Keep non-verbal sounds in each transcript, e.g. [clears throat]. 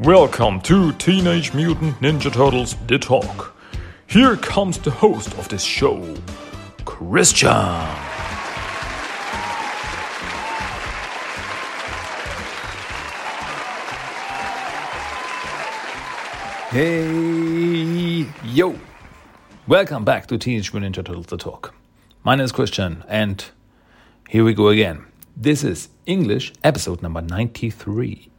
Welcome to Teenage Mutant Ninja Turtles The Talk. Here comes the host of this show, Christian. Hey, yo! Welcome back to Teenage Mutant Ninja Turtles The Talk. My name is Christian, and here we go again. This is English episode number 93.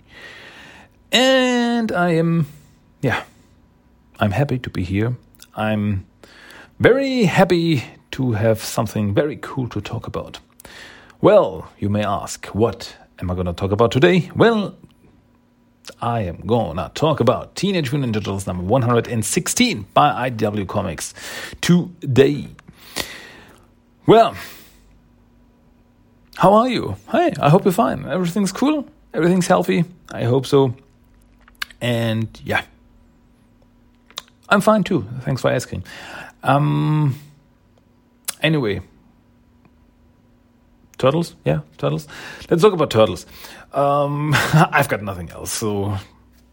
And I am, yeah, I'm happy to be here. I'm very happy to have something very cool to talk about. Well, you may ask, what am I going to talk about today? Well, I am gonna talk about Teenage Mutant Ninja Turtles number 116 by IDW Comics today. Well, how are you? Hey, I hope you're fine. Everything's cool. Everything's healthy. I hope so. And yeah, I'm fine too. Thanks for asking. Um, anyway, turtles. Yeah, turtles. Let's talk about turtles. Um, [laughs] I've got nothing else, so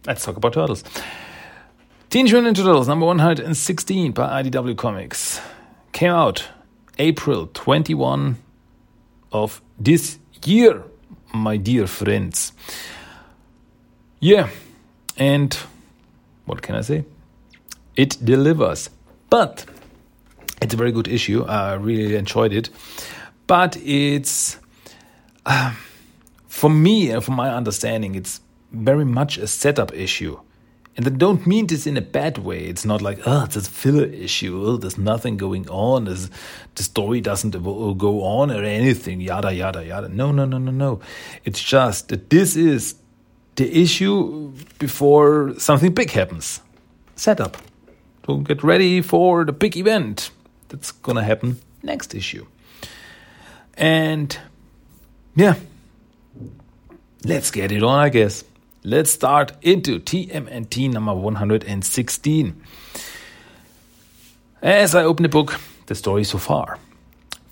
let's talk about turtles. Teenage Mutant Ninja Turtles number 116 by IDW Comics came out April 21 of this year, my dear friends. Yeah, and what can I say? It delivers. But it's a very good issue. I really enjoyed it. But it's, uh, for me and from my understanding, it's very much a setup issue. And I don't mean this in a bad way. It's not like, oh, it's a filler issue. Oh, there's nothing going on. There's, the story doesn't go on or anything. Yada, yada, yada. No, no, no, no, no. It's just that this is the issue before something big happens. Setup. To get ready for the big event that's to happen next issue. And yeah, let's get it on, I guess. Let's start into TMNT number 116. As I open the book, the story so far.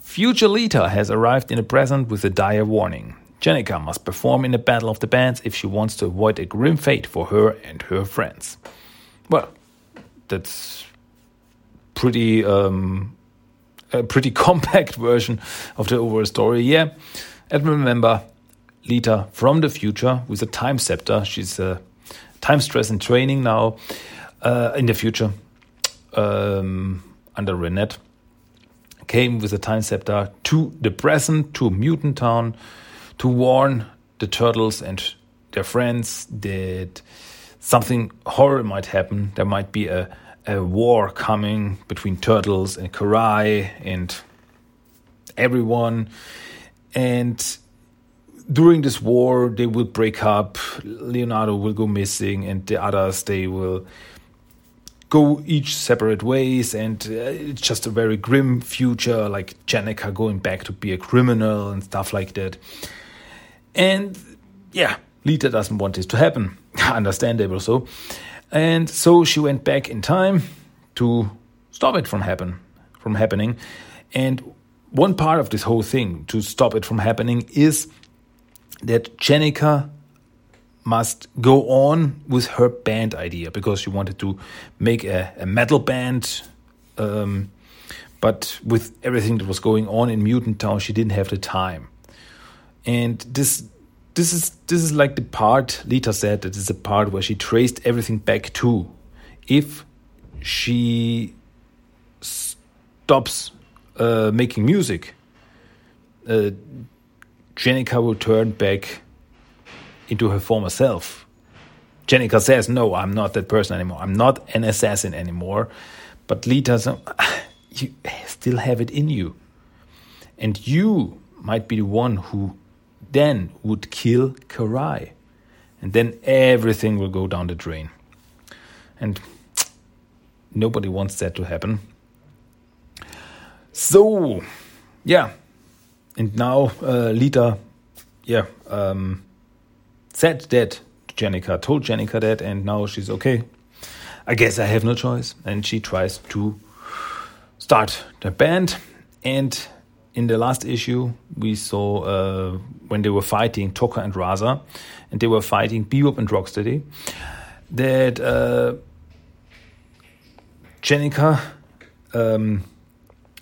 Future Lita has arrived in the present with a dire warning. Jennika must perform in the Battle of the Bands if she wants to avoid a grim fate for her and her friends. Well, that's pretty um, a pretty [laughs] compact version of the overall story. Yeah, and remember, Lita from the future with a time scepter. She's a time stress in training now uh, in the future um, under Renette. Came with a time scepter to the present, to Mutant Town, to warn the turtles and their friends that something horrible might happen. There might be a, a war coming between turtles and Karai and everyone. And during this war, they will break up. Leonardo will go missing, and the others they will go each separate ways. And uh, it's just a very grim future, like Jennika going back to be a criminal and stuff like that. And yeah, Lita doesn't want this to happen, [laughs] understandable so. And so she went back in time to stop it from happen from happening. And one part of this whole thing to stop it from happening is that Jennika must go on with her band idea because she wanted to make a, a metal band. Um, but with everything that was going on in Mutant Town, she didn't have the time. And this this is this is like the part Lita said that is the part where she traced everything back to if she stops uh, making music, uh, Jennika will turn back into her former self. Jennika says, No, I'm not that person anymore. I'm not an assassin anymore. But Lita says, You still have it in you. And you might be the one who then would kill Karai. And then everything will go down the drain. And nobody wants that to happen. So, yeah, and now uh, Lita, yeah, um, said that to Jennika, told Jennika that, and now she's okay. I guess I have no choice. And she tries to start the band. And in the last issue, we saw uh, when they were fighting Tokka and Rahzar, and they were fighting Bebop and Rocksteady. that uh, Jennika um,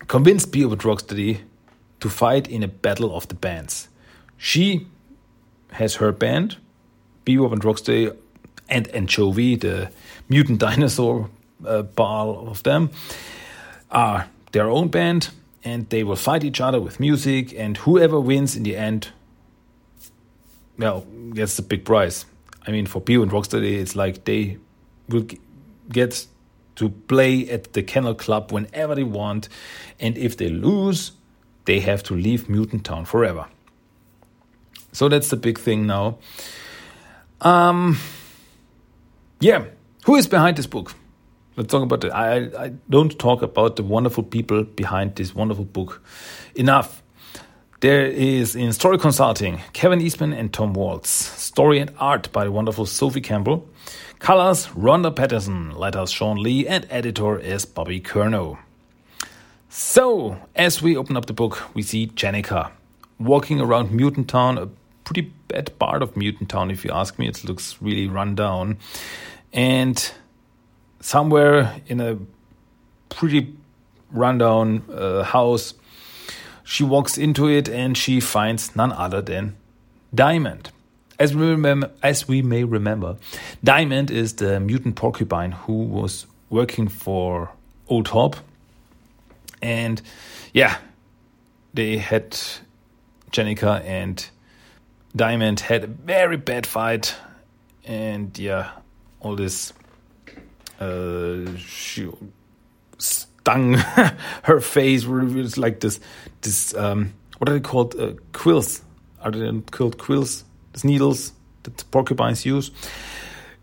convinced Bebop and Rocksteady to fight in a battle of the bands. She has her band, Bebop and Rocksteady, and Anchovy, the mutant [laughs] dinosaur uh, ball of them, are their own band, and they will fight each other with music, and whoever wins in the end, well, gets the big prize. I mean, for Bebop and Rocksteady, it's like they will get to play at the Kennel Club whenever they want, and if they lose, they have to leave Mutant Town forever. So that's the big thing now. Um, yeah, who is behind this book? Let's talk about it. I, I don't talk about the wonderful people behind this wonderful book enough. There is in story consulting Kevin Eastman and Tom Waltz. Story and art by the wonderful Sophie Campbell. Colors Ronda Pattison. Letters Shawn Lee. And editor is Bobby Curnow. So, as we open up the book, we see Jennika walking around Mutant Town, a pretty bad part of Mutant Town, if you ask me. It looks really run down. And somewhere in a pretty rundown uh, house, she walks into it and she finds none other than Diamond. As we, remember, as we may remember, Diamond is the mutant porcupine who was working for Old Hob. And yeah, they had Jennika and Diamond had a very bad fight. And yeah, all this uh, she stung [laughs] her face. It's like this, this um, what are they called? Uh, quills? Are they called quills? These needles that porcupines use.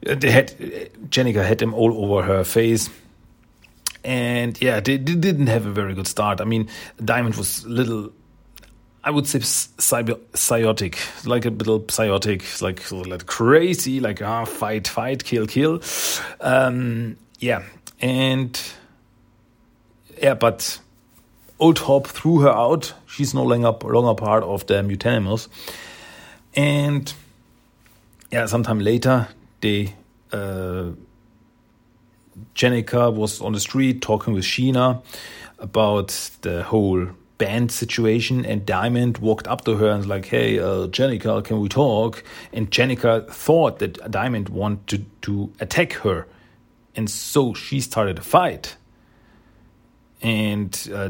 Uh, they had Jennika had them all over her face. And yeah, they, they didn't have a very good start. I mean, Diamond was a little I would say psychotic, like a little psychotic, like like crazy, like ah, fight, fight, kill, kill. Um, yeah, and yeah, but Old Hob threw her out. She's no longer longer part of the Mutanimals, and yeah, sometime later they. Uh, Jennika was on the street talking with Sheena about the whole band situation and Diamond walked up to her and was like, hey, uh, Jennika, can we talk? And Jennika thought that Diamond wanted to attack her. And so she started a fight. And uh,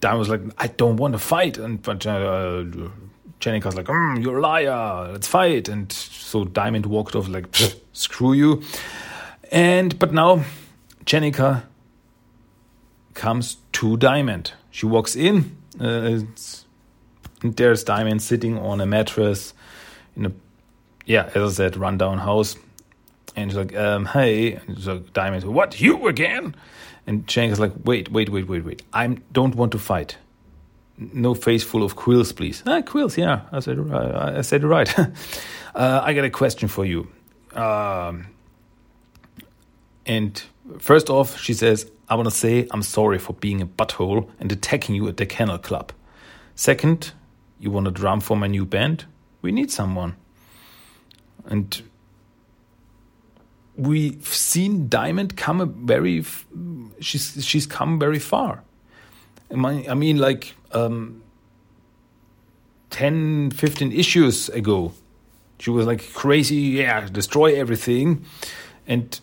Diamond was like, I don't want to fight. And but uh, Jennika's like, mm, you're a liar, let's fight. And so Diamond walked off like, screw you. And but now Jennika comes to Diamond. She walks in uh, there's Diamond sitting on a mattress in a, yeah, as I said, rundown house. And he's like, um, hey, and he's like, Diamond, what, you again? And Shank is like, wait, wait, wait, wait, wait. I don't want to fight. No face full of quills, please. Ah, quills, yeah, I said, uh, I said right. [laughs] uh, I got a question for you. Um, and first off, she says, I want to say I'm sorry for being a butthole and attacking you at the Kennel Club. Second, you want to drum for my new band? We need someone. And we've seen Diamond come a very, she's she's come very far. I mean, like um, 10, 15 issues ago, she was like crazy, yeah, destroy everything. And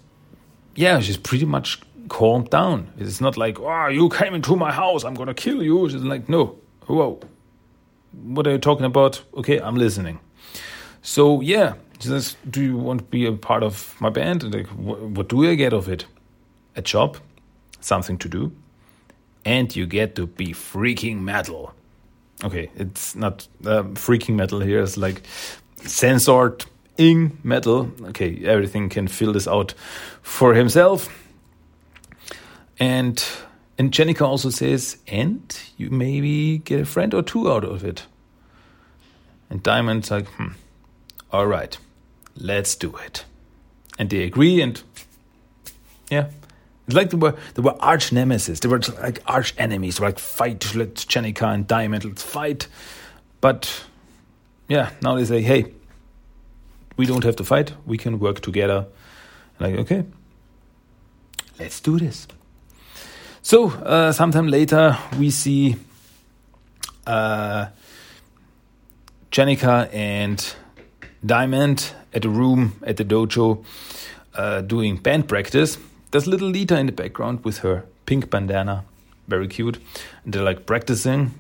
yeah, she's pretty much calmed down. It's not like, oh, you came into my house, I'm gonna kill you. It's like, no, whoa, what are you talking about? Okay, I'm listening. So yeah, do you want to be a part of my band? And like, what, what do I get of it? A job, something to do, and you get to be freaking metal. Okay, it's not uh, freaking metal here. It's like censored ing metal. Okay, everything can fill this out for himself and and Jennika also says, and you maybe get a friend or two out of it. And Diamond's like, hmm, all right, let's do it. And they agree, and yeah. It's like they were they were arch nemesis. They were like arch enemies. They were like fight, let's Jennika and Diamond, let's fight. But yeah, now they say, hey, we don't have to fight. We can work together Like, okay, let's do this. So, uh, sometime later, we see uh, Jennika and Diamond at a room at the dojo uh, doing band practice. There's little Lita in the background with her pink bandana, very cute. And they're like practicing.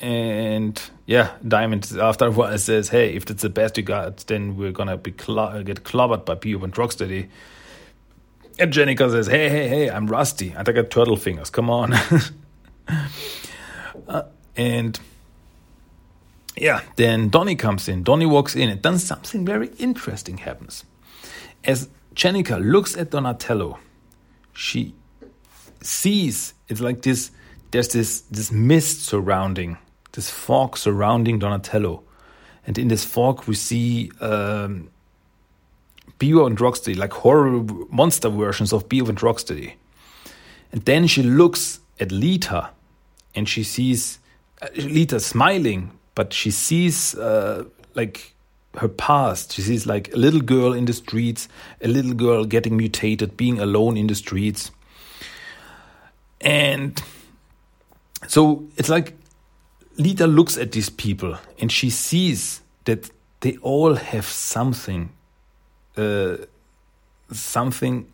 And yeah, Diamond after a while says, "Hey, if that's the best you got, then we're gonna be cl- get clobbered by Bebop and Rocksteady." And Jennika says, "Hey, hey, hey, I'm rusty. and I got turtle fingers. Come on." [laughs] uh, and yeah, then Donnie comes in. Donnie walks in, and then something very interesting happens. As Jennika looks at Donatello, she sees it's like this. There's this this mist surrounding, this fog surrounding Donatello, and in this fog we see um, Bebop and Rocksteady, like horror monster versions of Bebop and Rocksteady. And then she looks at Lita, and she sees uh, Lita smiling, but she sees uh, like her past. She sees like a little girl in the streets, a little girl getting mutated, being alone in the streets. And so it's like Lita looks at these people and she sees that they all have something, uh, something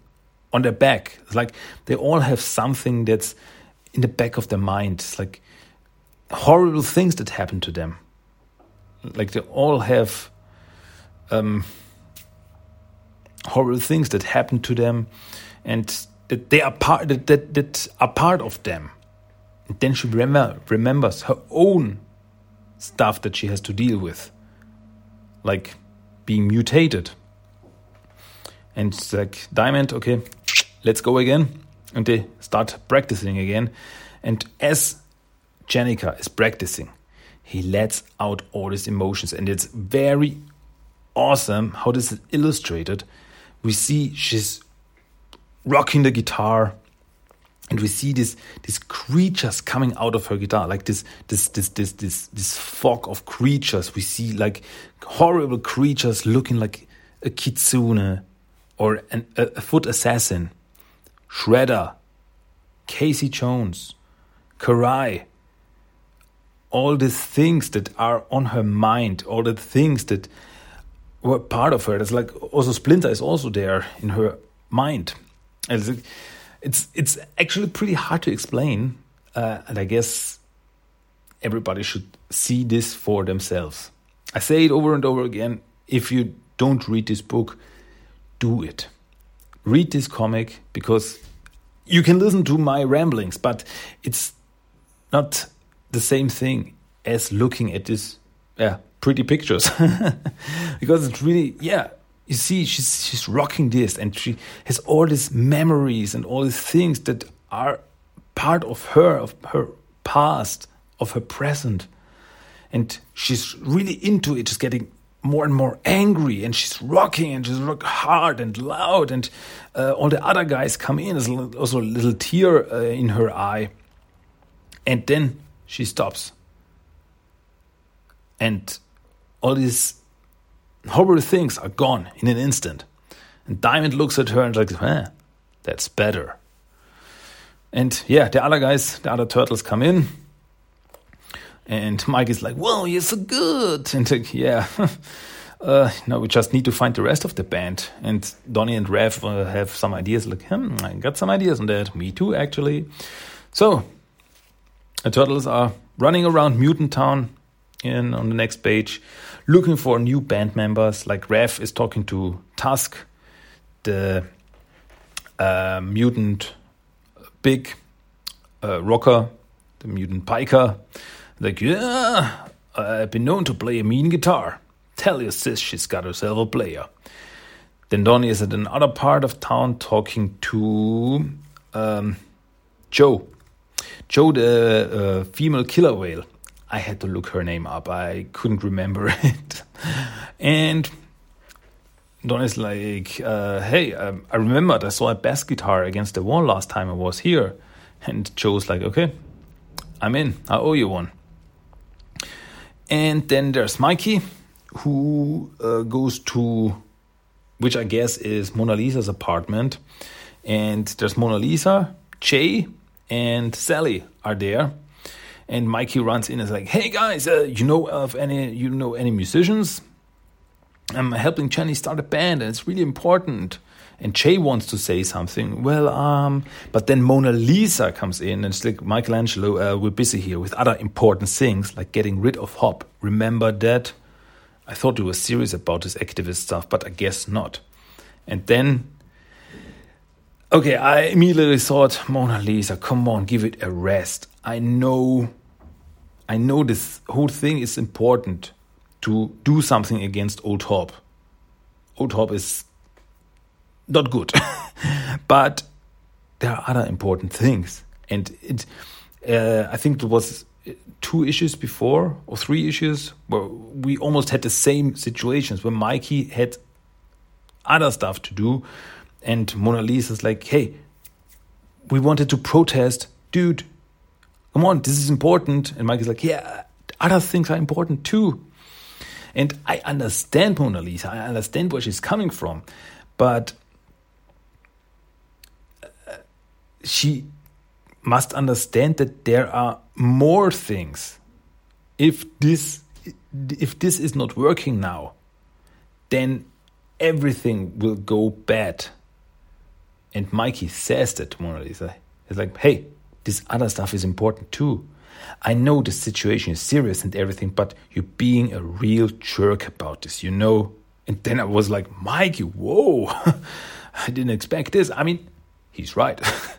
on their back. It's like they all have something that's in the back of their mind. It's like horrible things that happen to them. Like they all have um, horrible things that happen to them, and that they are part that that, that are part of them. And then she remember, remembers her own stuff that she has to deal with, like being mutated. And like Diamond, okay, let's go again, and they start practicing again. And as Jennika is practicing, he lets out all his emotions, and it's very awesome how this is illustrated. We see she's rocking the guitar, and we see this these creatures coming out of her guitar, like this this this this this this fog of creatures. We see like horrible creatures looking like a kitsune or an, a, a foot assassin, Shredder, Casey Jones, Karai, all these things that are on her mind, all the things that were part of her. It's like also Splinter is also there in her mind. It's it's, it's actually pretty hard to explain, uh, and I guess everybody should see this for themselves. I say it over and over again. If you don't read this book, do it. Read this comic because you can listen to my ramblings, but it's not the same thing as looking at this yeah pretty pictures. [laughs] Because it's really yeah you see she's she's rocking this and she has all these memories and all these things that are part of her of her past of her present. And she's really into it. Just getting more and more angry and she's rocking and she's rock hard and loud and uh, all the other guys come in there's also a little tear uh, in her eye and then she stops and all these horrible things are gone in an instant. And Diamond looks at her and like, eh, that's better. And yeah, the other guys, the other turtles come in. And Mike is like, whoa, you're so good. And like, yeah, [laughs] uh, no, we just need to find the rest of the band. And Donnie and Rev uh, have some ideas. Like, hmm, I got some ideas on that. Me too, actually. So, the turtles are running around Mutant Town in on the next page, looking for new band members. Like Rev is talking to Tusk, the uh, mutant big uh, rocker, the mutant piker. Like, yeah, I've been known to play a mean guitar. Tell your sis she's got herself a player. Then Donnie is at another part of town talking to um, Joe. Joe, the uh, female killer whale. I had to look her name up. I couldn't remember [laughs] it. and Don is like, uh, hey, um, I remembered I saw a bass guitar against the wall last time I was here. And Joe's like, okay, I'm in. I owe you one. And then there's Mikey, who uh, goes to which I guess is Mona Lisa's apartment. And there's Mona Lisa, Jay, and Sally are there. And Mikey runs in and is like, "Hey guys, uh, you know of any you know any musicians? I'm helping Jenny start a band, and it's really important." And Jay wants to say something. Well, um, but then Mona Lisa comes in and it's like, Michelangelo, uh, we're busy here with other important things like getting rid of Hob. Remember that? I thought you were serious about this activist stuff, but I guess not. And then, okay, I immediately thought, Mona Lisa, come on, give it a rest. I know, I know this whole thing is important to do something against Old Hob. Old Hob is not good. [laughs] but there are other important things. And it, uh, I think there was two issues before or three issues where we almost had the same situations where Mikey had other stuff to do and Mona Lisa's like, hey, we wanted to protest, dude. Come on, this is important. And Mikey's like, yeah, other things are important too. And I understand Mona Lisa. I understand where she's coming from. But she must understand that there are more things. If this if this is not working now, then everything will go bad. And Mikey says that to Mona Lisa. He's like, hey, this other stuff is important too. I know the situation is serious and everything, but you're being a real jerk about this, you know? And then I was like, Mikey, whoa, [laughs] I didn't expect this. I mean, he's right. [laughs]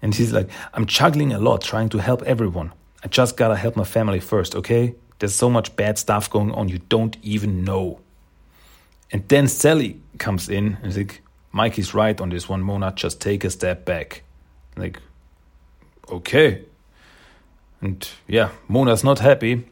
And he's like, I'm juggling a lot, trying to help everyone. I just gotta help my family first, okay? There's so much bad stuff going on, you don't even know. And then Sally comes in and is like, Mikey's right on this one, Mona, just take a step back. Like, okay. And yeah, Mona's not happy.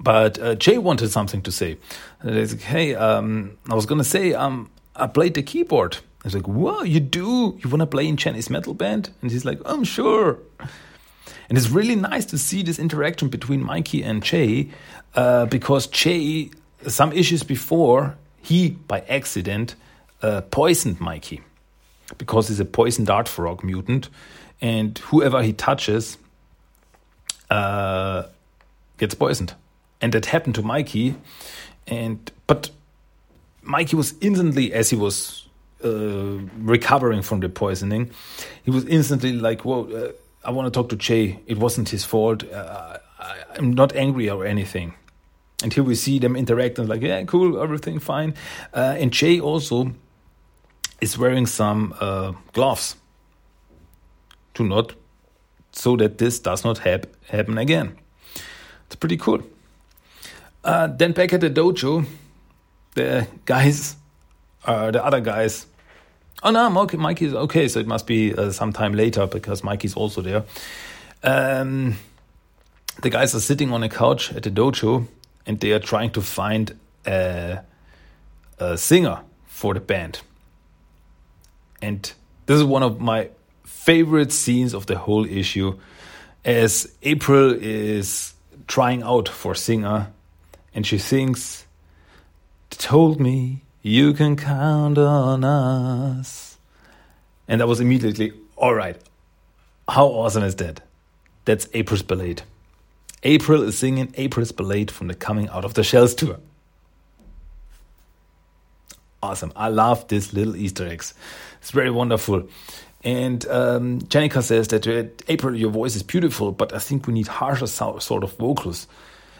But uh, Jay wanted something to say. Like, hey, um, I was gonna say, um, I played the keyboard. I was like, "Whoa, you do? You want to play in Chinese metal band?" And he's like, "I'm sure." And it's really nice to see this interaction between Mikey and Jay, uh, because Jay, some issues before, he by accident uh, poisoned Mikey, because he's a poison dart frog mutant, and whoever he touches uh, gets poisoned, and that happened to Mikey, and but Mikey was instantly as he was uh, recovering from the poisoning, he was instantly like, "Whoa, uh, I want to talk to Jay. It wasn't his fault. Uh, I, am not angry or anything." And here we see them interact and like, "Yeah, cool, everything fine." Uh, and Jay also is wearing some uh, gloves to not so that this does not hap happen again. It's pretty cool. Uh, then back at the dojo, the guys, uh, the other guys Oh no, Mikey, Mikey's okay. So it must be uh, sometime later because Mikey's also there. Um, the guys are sitting on a couch at the dojo and they are trying to find a, a singer for the band. And this is one of my favorite scenes of the whole issue as April is trying out for singer and she sings told me you can count on us. And I was immediately, all right, how awesome is that? That's April's Ballade. April is singing April's Ballade from the Coming Out of the Shells tour. Awesome. I love these little Easter eggs. It's very wonderful. And um, says that uh, April, your voice is beautiful, but I think we need harsher sort of vocals.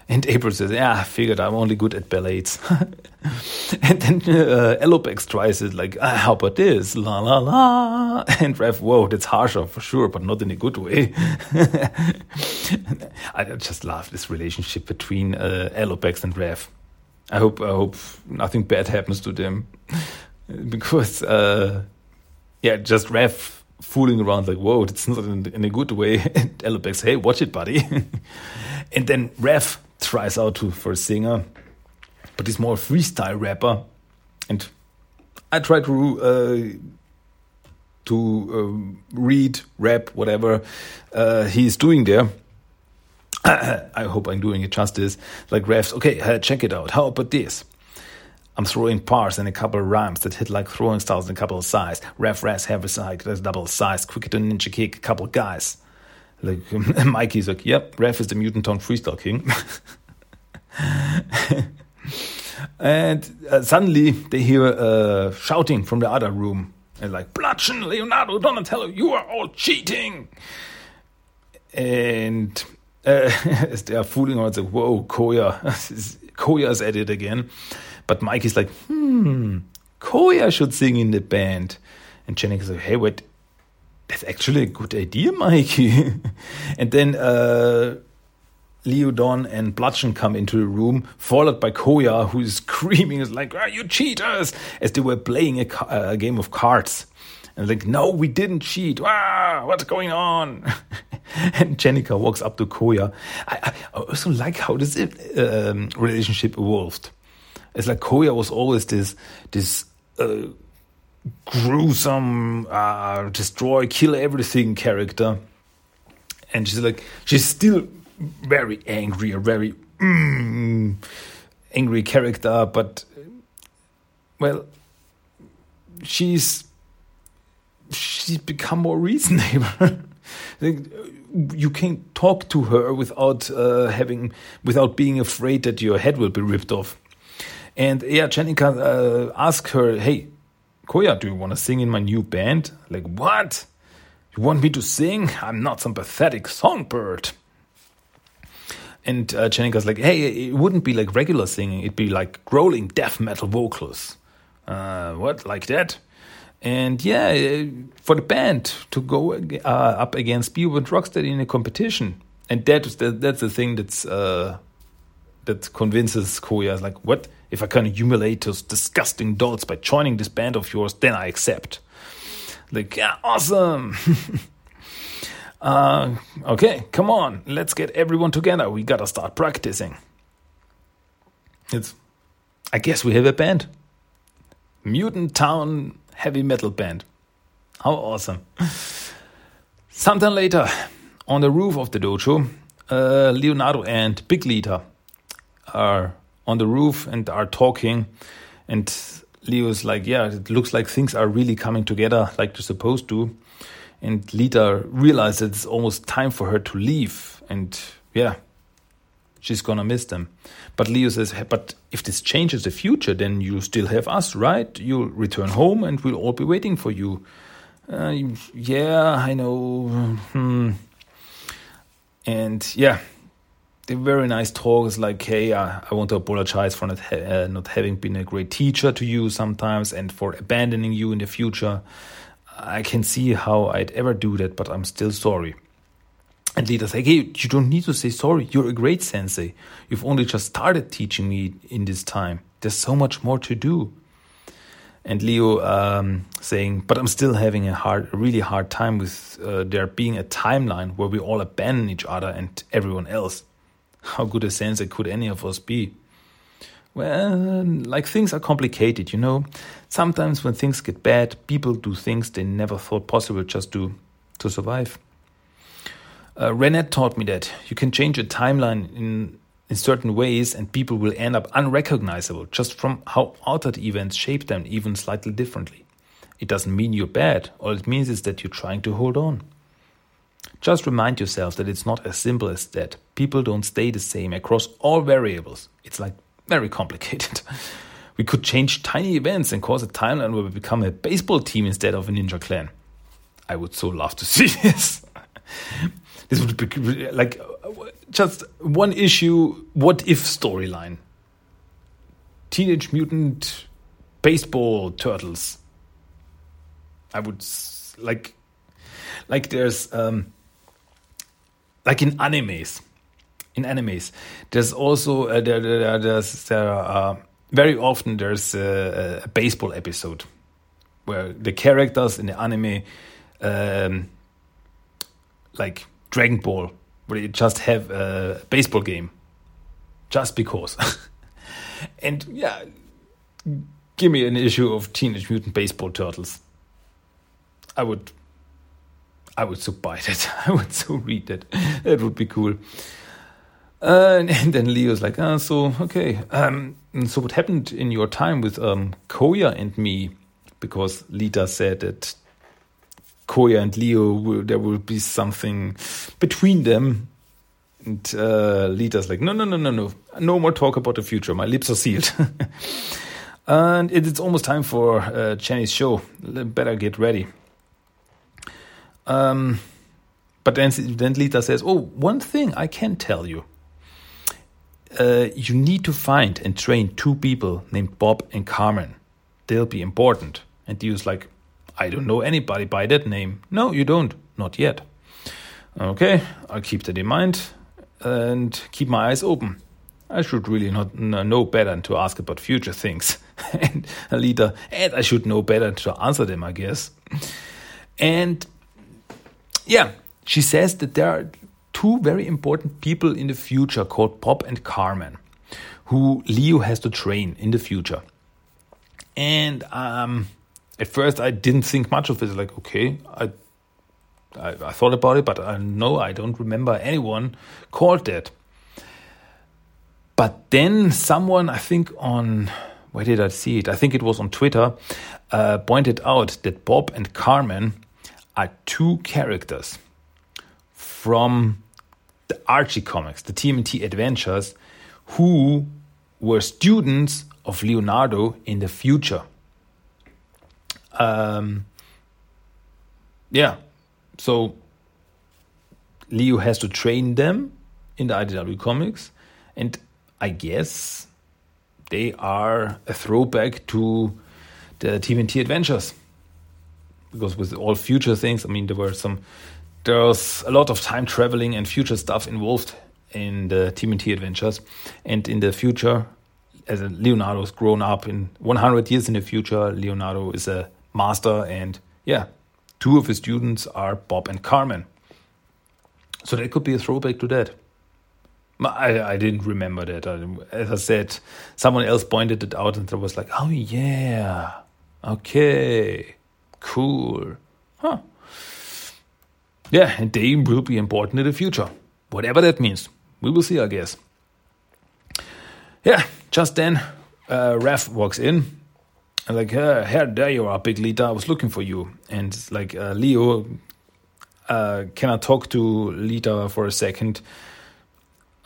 And April says, Yeah, I figured I'm only good at ballets. [laughs] and then uh, Alopex tries it, like, ah, How about this? La la la. [laughs] And Rev, Whoa, that's harsher for sure, but not in a good way. [laughs] I just love this relationship between uh, Alopex and Rev. I hope, I hope nothing bad happens to them. because, uh, yeah, just Rev fooling around like, whoa, it's not in, in a good way. And Alopex, hey, watch it, buddy. and then Rev tries out to for a singer, but he's more a freestyle rapper, and I try to uh, to uh, read, rap, whatever uh, he's doing there. [coughs] I hope I'm doing it justice. Like refs, okay, uh, check it out. How about this? I'm throwing parts and a couple of rhymes that hit like throwing styles in a couple of size. Ref, res, heavy side, there's double size. Quicker to ninja kick, a couple of guys. Like [laughs] Mikey's like, yep, Rev is the Mutant Town freestyle king. [laughs] and uh, suddenly they hear uh, shouting from the other room. And like, Bludgeon, Leonardo, Donatello, you are all cheating. And uh, [laughs] as they are fooling around, like, whoa, Koya, Koya's at it again. But Mikey's like, hmm, Koya should sing in the band. And Jennika's like, hey, wait, that's actually a good idea, [laughs] Mikey. and then uh, Leo Don and Bludgeon come into the room, followed by Koya, who's [laughs] screaming, is like, "Are you cheaters!" as they were playing a, a game of cards. And like, no, we didn't cheat. Ah, what's going on? [laughs] and Jennika walks up to Koya. I, I also like how this um, relationship evolved. It's like Koya was always this this uh, gruesome, uh, destroy, kill everything character, and she's like she's still very angry, a very mm, angry character, but well, she's she's become more reasonable. [laughs] you can't talk to her without uh, having without being afraid that your head will be ripped off. And yeah, Jennika uh, asked her, "Hey, Koya, do you want to sing in my new band?" Like, what? You want me to sing? I'm not some pathetic songbird. And uh, Jennika's like, "Hey, it wouldn't be like regular singing. It'd be like growling death metal vocals." Uh, what, like that? And yeah, uh, for the band to go uh, up against Bebop Rocksteady in a competition, and that's the, that's the thing that's uh, that convinces Koya like, what if I can humiliate those disgusting dolls by joining this band of yours? Then I accept. Like, yeah, awesome. [laughs] uh, okay, come on, let's get everyone together. We gotta start practicing. It's, I guess we have a band. Mutant Town heavy metal band. How awesome. Sometime later, on the roof of the dojo, uh, Leonardo and Big Lita are on the roof and are talking. And Leo's like, Yeah, it looks like things are really coming together like they're supposed to. And Lita realizes it's almost time for her to leave. And yeah, she's gonna miss them. But Leo says, but if this changes the future, then you still have us, right? You'll return home and we'll all be waiting for you. Uh, yeah, I know. Hmm. And yeah, the very nice talk is like, hey, uh, I want to apologize for not, ha uh, not having been a great teacher to you sometimes and for abandoning you in the future. I can see how I'd ever do that, but I'm still sorry. And Lita say, hey, you don't need to say sorry. You're a great sensei. You've only just started teaching me in this time. There's so much more to do. And Leo um, saying, but I'm still having a hard, a really hard time with uh, there being a timeline where we all abandon each other and everyone else. How good a sensei could any of us be? Well, like things are complicated, you know. Sometimes when things get bad, people do things they never thought possible just to to survive. Uh, taught me that you can change a timeline in, in certain ways and people will end up unrecognizable just from how altered events shape them even slightly differently. It doesn't mean you're bad, all it means is that you're trying to hold on. Just remind yourself that it's not as simple as that. People don't stay the same across all variables. It's like very complicated. [laughs] we could change tiny events and cause a timeline where we become a baseball team instead of a ninja clan. I would so love to [laughs] see this. [laughs] This would be like just one issue. What if storyline? Teenage Mutant Baseball Turtles. I would like, like there's um, like in animes. In animes, there's also uh, there, there, there's there are, uh, very often there's a, a, baseball episode where the characters in the anime um, like Dragon Ball, where they just have a baseball game, just because. [laughs] and yeah, give me an issue of Teenage Mutant Baseball Turtles. I would, I would so buy that. [laughs] I would so read that. That would be cool. Uh, and then Leo's like, oh, so okay. Um, so what happened in your time with um, Koya and me? Because Lita said that Koya and Leo, will, there will be something between them. And uh, Lita's like, no, no, no, no, no, no more talk about the future. My lips are sealed. [laughs] and it's almost time for uh, Jenny's show. Better get ready. Um, but then, then Lita says, oh, one thing I can tell you. Uh, you need to find and train two people named Bob and Carmen. They'll be important. And Leo's like, I don't know anybody by that name. No, you don't. Not yet. Okay, I'll keep that in mind and keep my eyes open. I should really not know better to ask about future things. [laughs] and a leader, and I should know better to answer them, I guess. And yeah, she says that there are two very important people in the future called Bob and Carmen, who Leo has to train in the future. And um, at first, I didn't think much of it. Like, okay, I, I, I thought about it, but I know I don't remember anyone called that. But then someone, I think on where did I see it? I think it was on Twitter, uh, pointed out that Bob and Carmen are two characters from the Archie comics, the TMNT Adventures, who were students of Leonardo in the future. Um, yeah, so Leo has to train them in the IDW comics, and I guess they are a throwback to the TMNT Adventures. Because with all future things, I mean, there were some, there was a lot of time traveling and future stuff involved in the TMNT Adventures, and in the future, as Leonardo's grown up in 100 years in the future, Leonardo is a master, and yeah, two of his students are Bob and Carmen. So that could be a throwback to that. I, I didn't remember that. As I said, someone else pointed it out, and I was like, oh, yeah, okay, cool. Huh. Yeah, and they will be important in the future. Whatever that means. We will see, I guess. Yeah, just then, uh, Rev walks in and like, uh, here, there you are, Big Lita. I was looking for you. And like, uh, Leo, uh, can I talk to Lita for a second?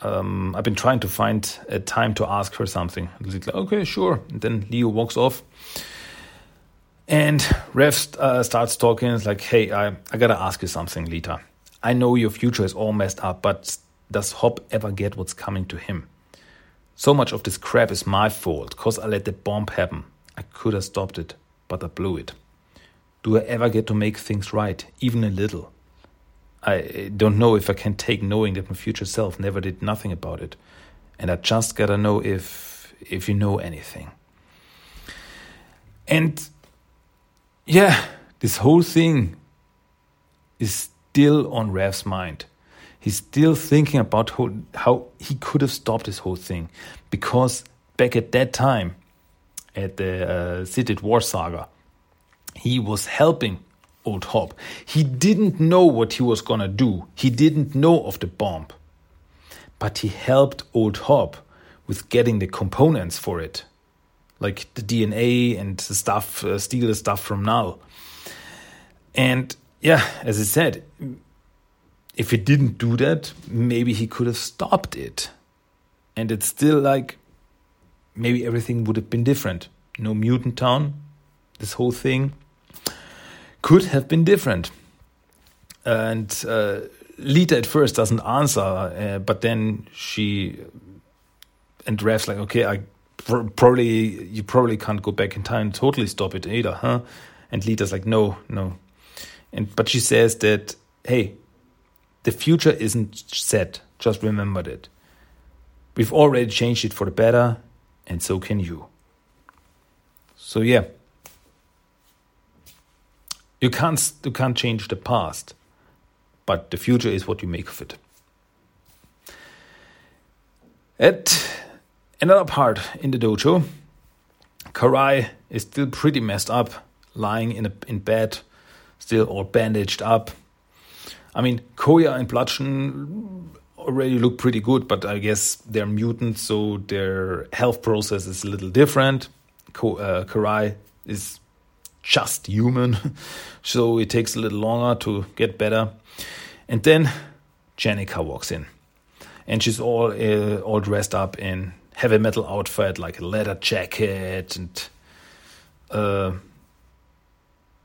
Um, I've been trying to find a time to ask her something. Like, okay, sure. And then Leo walks off. And Rev uh, starts talking. It's like, hey, I, I gotta ask you something, Lita. I know your future is all messed up, but does Hob ever get what's coming to him? So much of this crap is my fault, cause I let the bomb happen. I could have stopped it, but I blew it. Do I ever get to make things right, even a little? I don't know if I can take knowing that my future self never did nothing about it. And I just gotta know if if you know anything. And yeah, this whole thing is still on Rev's mind. He's still thinking about how, how he could have stopped this whole thing. Because back at that time, at the uh, City War saga, he was helping Old Hob. He didn't know what he was gonna do. He didn't know of the bomb. But he helped Old Hob with getting the components for it, like the DNA and the stuff, uh, steal the stuff from Null. And yeah, as I said, if he didn't do that, maybe he could have stopped it. And it's still like maybe everything would have been different. No mutant town, this whole thing could have been different. And uh, Lita at first doesn't answer, uh, but then she and Rev's like, okay, I probably you probably can't go back in time and totally stop it either, huh? And Lita's like, no, no. And but she says that, hey, the future isn't set. Just remember that. We've already changed it for the better, and so can you. So yeah. You can't you can't change the past, but the future is what you make of it. At another part in the dojo, Karai is still pretty messed up, lying in a, in bed, still all bandaged up. I mean, Koya and Bludgeon already look pretty good, but I guess they're mutants, so their health process is a little different. Ko, uh, Karai is just human, [laughs] so it takes a little longer to get better. And then Jennika walks in, and she's all uh, all dressed up in heavy metal outfit, like a leather jacket and uh,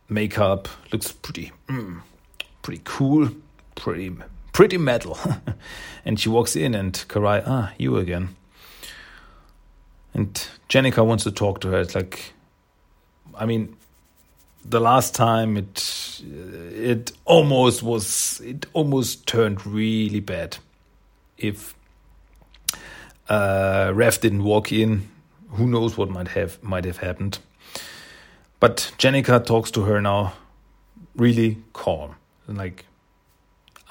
makeup. Looks pretty, mm, pretty cool, pretty pretty metal. [laughs] and she walks in, and Karai, ah, you again. And Jennika wants to talk to her. It's like, I mean, the last time it it almost was it almost turned really bad. If uh, Rev didn't walk in, who knows what might have might have happened. But Jennika talks to her now, really calm, like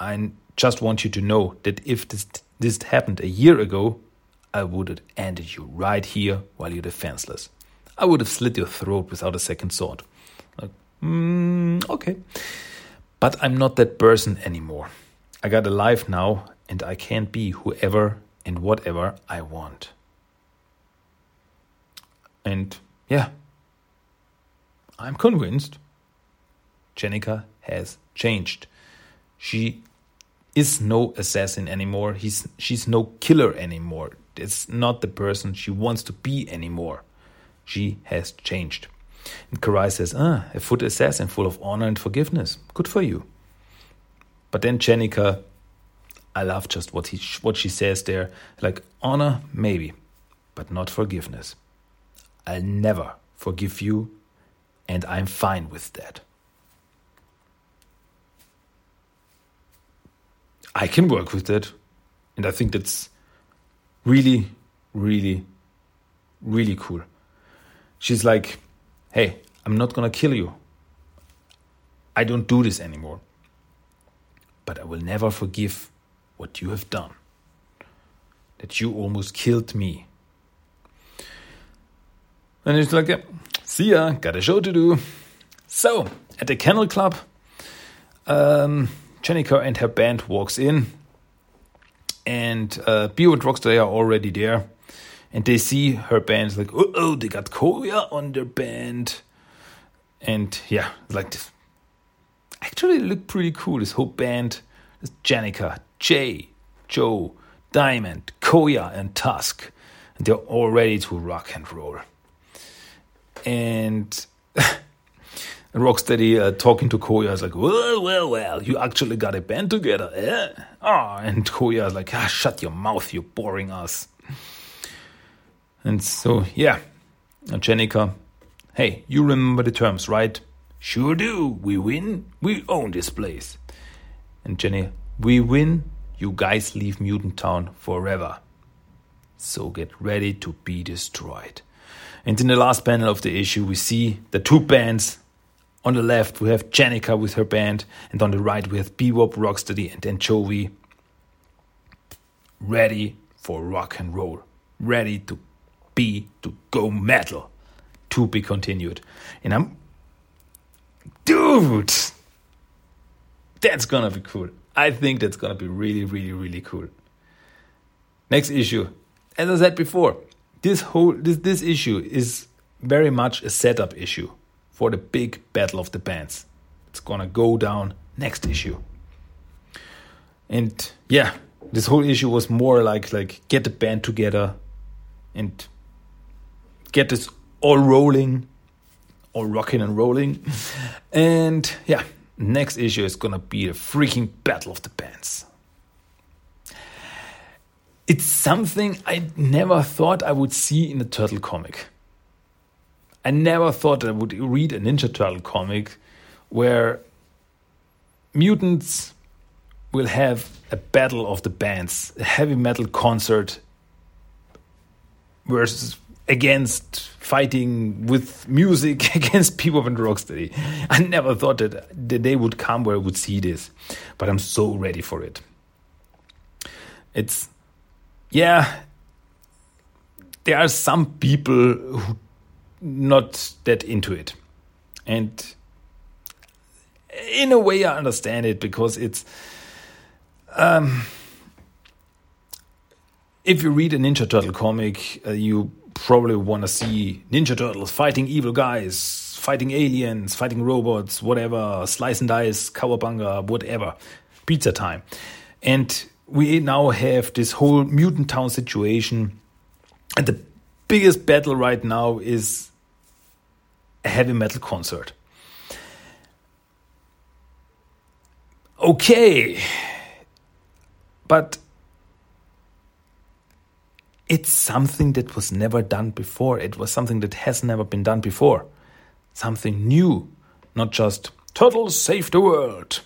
I just want you to know that if this this happened a year ago, I would have ended you right here while you're defenseless. I would have slit your throat without a second thought. Like, mm, okay. But I'm not that person anymore. I got a life now, and I can't be whoever and whatever I want. And yeah, I'm convinced Jennika has changed. She is no assassin anymore. He's she's no killer anymore. It's not the person she wants to be anymore. She has changed. And Karai says, Ah, a foot assassin full of honor and forgiveness. Good for you. But then Jennika, I love just what he what she says there. Like honor, maybe, but not forgiveness. I'll never forgive you, and I'm fine with that. I can work with that. And I think that's really, really, really cool. She's like, hey, I'm not gonna kill you. I don't do this anymore. But I will never forgive what you have done. That you almost killed me. And it's like, yeah, see ya, got a show to do. So, at the Kennel Club, um, and her band walks in, and uh, Bio and Rocksteady are already there, and they see her band like, oh, they got Koya on their band, and yeah, like this. Actually, look pretty cool. This whole band, is Jennika, Jay, Joe, Diamond, Koya, and Tusk, and they're all ready to rock and roll. And [laughs] Rocksteady uh, talking to Koya is like, well, well, well, you actually got a band together, eh? Oh, and Koya is like, ah, shut your mouth, you're boring us. And so, yeah, and Jennika, hey, you remember the terms, right? Sure do. We win, we own this place. And Jenny, we win, you guys leave Mutant Town forever. So get ready to be destroyed. And in the last panel of the issue, we see the two bands on the left, we have Jennika with her band, and on the right, we have Bebop, Rocksteady, and Anchovy. Ready for rock and roll. Ready to be, to go metal. To be continued. And I'm. Dude! That's gonna be cool. I think that's gonna be really, really, really cool. Next issue. As I said before, this whole this this issue is very much a setup issue for the big battle of the bands. It's gonna go down next issue. And yeah, this whole issue was more like like get the band together and get this all rolling, all rocking and rolling. [laughs] and yeah, next issue is gonna be the freaking battle of the bands. It's something I never thought I would see in a turtle comic. I never thought I would read a Ninja Turtle comic where mutants will have a battle of the bands, a heavy metal concert versus against fighting with music [laughs] against people in Rocksteady. I never thought that the day would come where I would see this, but I'm so ready for it. It's, yeah, there are some people who not that into it. And in a way, I understand it because it's. Um, if you read a Ninja Turtle comic, uh, you probably want to see Ninja Turtles fighting evil guys, fighting aliens, fighting robots, whatever, slice and dice, cowabunga, whatever, pizza time. And we now have this whole mutant town situation. And the biggest battle right now is a heavy metal concert. Okay, but it's something that was never done before. It was something that has never been done before. Something new, not just turtles save the world.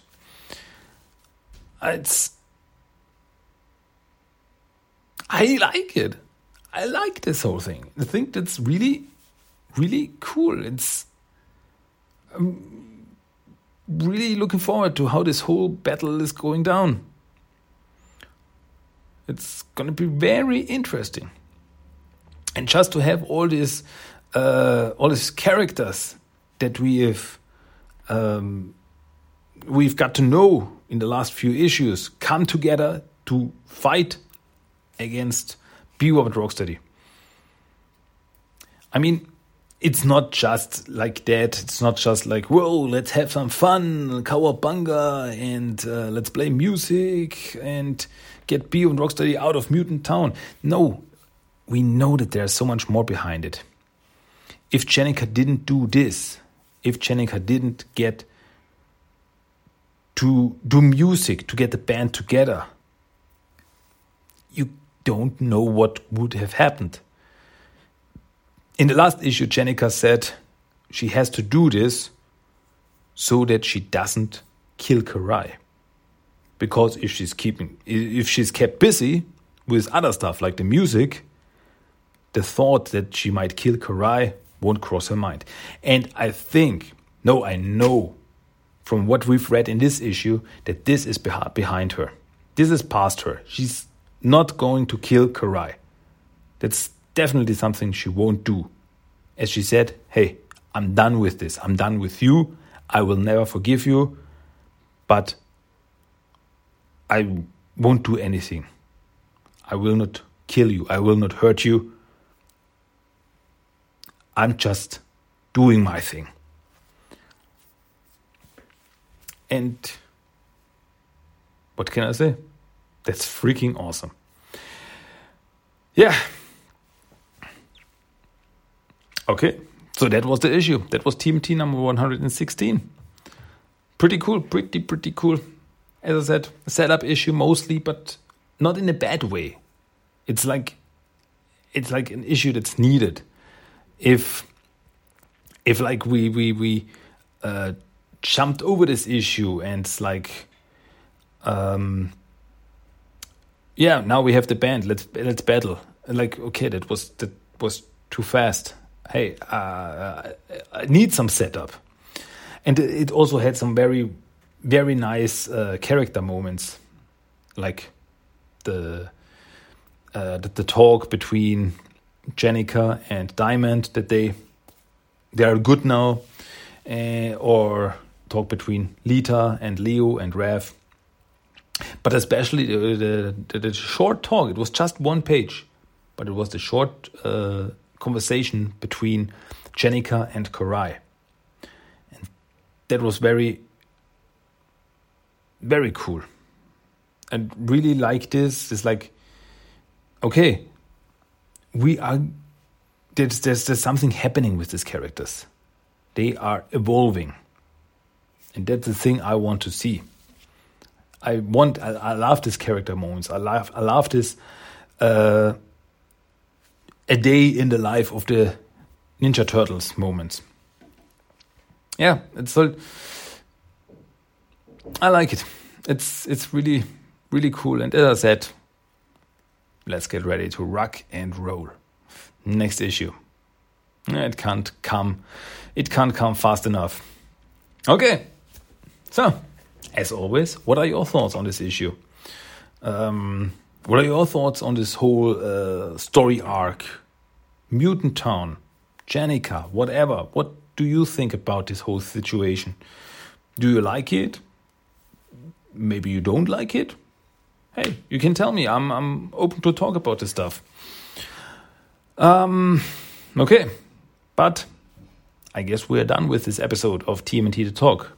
It's. I like it. I like this whole thing. I think that's really, really cool. It's. I'm really looking forward to how this whole battle is going down. It's going to be very interesting. And just to have all these, uh, all these characters that we have, um, we've got to know in the last few issues come together to fight against Bebop and Rocksteady. I mean, it's not just like that. It's not just like, whoa, let's have some fun, cowabunga, and uh, let's play music and get Bebop and Rocksteady out of Mutant Town. No, we know that there's so much more behind it. If Jennika didn't do this, if Jennika didn't get to do music, to get the band together, you don't know what would have happened. In the last issue, Jennika said she has to do this so that she doesn't kill Karai. Because if she's keeping if she's kept busy with other stuff like the music the thought that she might kill Karai won't cross her mind. And i think no i know from what we've read in this issue that this is behind her. This is past her. She's not going to kill Karai. That's definitely something she won't do as she said hey i'm done with this i'm done with you i will never forgive you but I won't do anything. I will not kill you. I will not hurt you. I'm just doing my thing. And what can I say? That's freaking awesome. Yeah. Okay, so that was the issue. That was TMNT number 116. Pretty cool, pretty, pretty cool as I said, setup issue mostly, but not in a bad way. It's like it's like an issue that's needed. If if like we we we uh, jumped over this issue and it's like um yeah now we have the band let's let's battle like okay that was that was too fast hey uh, I need some setup and it also had some very very nice uh, character moments, like the, uh, the, the talk between Jennika and Diamond that they they are good now, uh, or talk between Lita and Leo and Rev. But especially the, the, the, short talk, it was just one page, but it was the short uh, conversation between Jennika and Karai. And that was very very cool. And really like this. It's like, okay, we are there's, there's there's something happening with these characters. They are evolving. And that's the thing I want to see. I want I, I love this character moments. I love I love this uh, a day in the life of the Ninja Turtles moments. Yeah, it's so I like it. It's it's really really cool. And as I said, let's get ready to rock and roll. Next issue. It can't come. It can't come fast enough. Okay. So, as always, what are your thoughts on this issue? Um, what are your thoughts on this whole uh, story arc? Mutant Town, Jennika, whatever. What do you think about this whole situation? Do you like it? maybe you don't like it. hey, you can tell me. I'm I'm open to talk about this stuff. Um, okay, but I guess we're done with this episode of TMNT to Talk.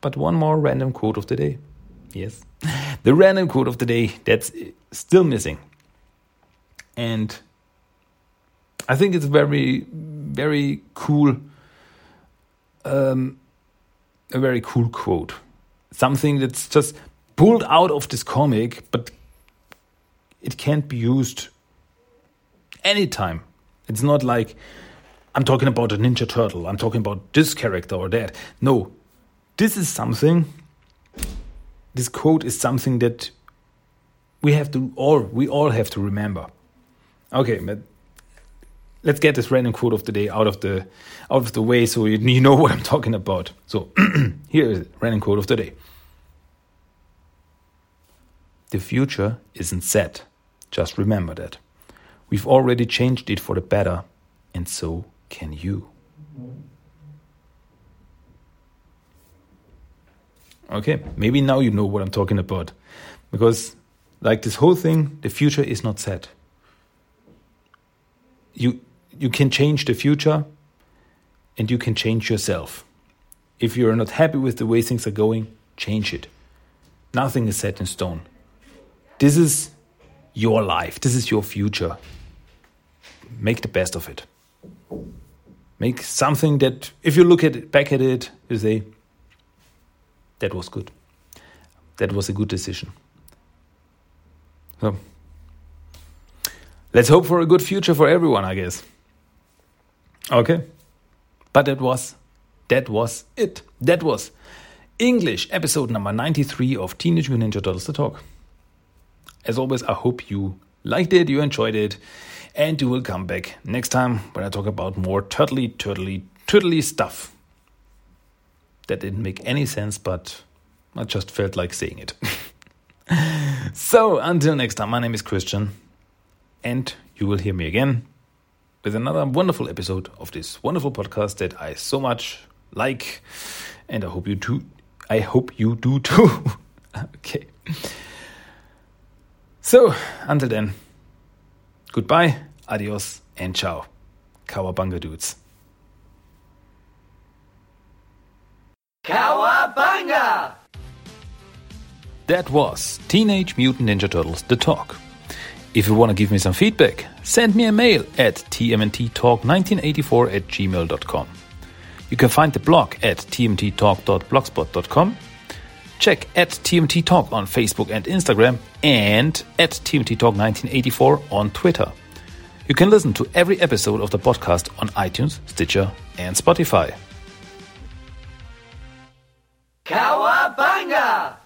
But one more random quote of the day. Yes, [laughs] the random quote of the day that's still missing, and I think it's very, very cool. Um, a very cool quote, something that's just pulled out of this comic, but it can't be used anytime. It's not like I'm talking about a Ninja Turtle, I'm talking about this character or that. No, this is something, this quote is something that we have to all, we all have to remember. Okay, but let's get this random quote of the day out of the out of the way so you, you know what I'm talking about. So [clears throat] here is it, random quote of the day. The future isn't set. Just remember that. We've already changed it for the better, and so can you. Okay, maybe now you know what I'm talking about. Because, like this whole thing, the future is not set. You, you can change the future and you can change yourself. If you're not happy with the way things are going, change it. Nothing is set in stone. This is your life. This is your future. Make the best of it. Make something that, if you look at it, back at it, you say, that was good. That was a good decision. So, let's hope for a good future for everyone, I guess. Okay. But that was, that was it. That was English episode number 93 of Teenage Mutant Ninja Turtles The Talk. As always, I hope you liked it, you enjoyed it, and you will come back next time when I talk about more turtly, turtly, turtly stuff. That didn't make any sense, but I just felt like saying it. [laughs] so, until next time, my name is Christian, and you will hear me again with another wonderful episode of this wonderful podcast that I so much like, and I hope you too. I hope you do too. [laughs] okay. So, until then, goodbye, adios, and ciao. Cowabunga dudes. Cowabunga! That was Teenage Mutant Ninja Turtles The Talk. If you want to give me some feedback, send me a mail at tmnttalk1984 at gmail.com. You can find the blog at tmnttalk.blogspot.com Check at TMNT Talk on Facebook and Instagram and at TMNT Talk 1984 on Twitter. You can listen to every episode of the podcast on iTunes, Stitcher, and Spotify. Cowabunga!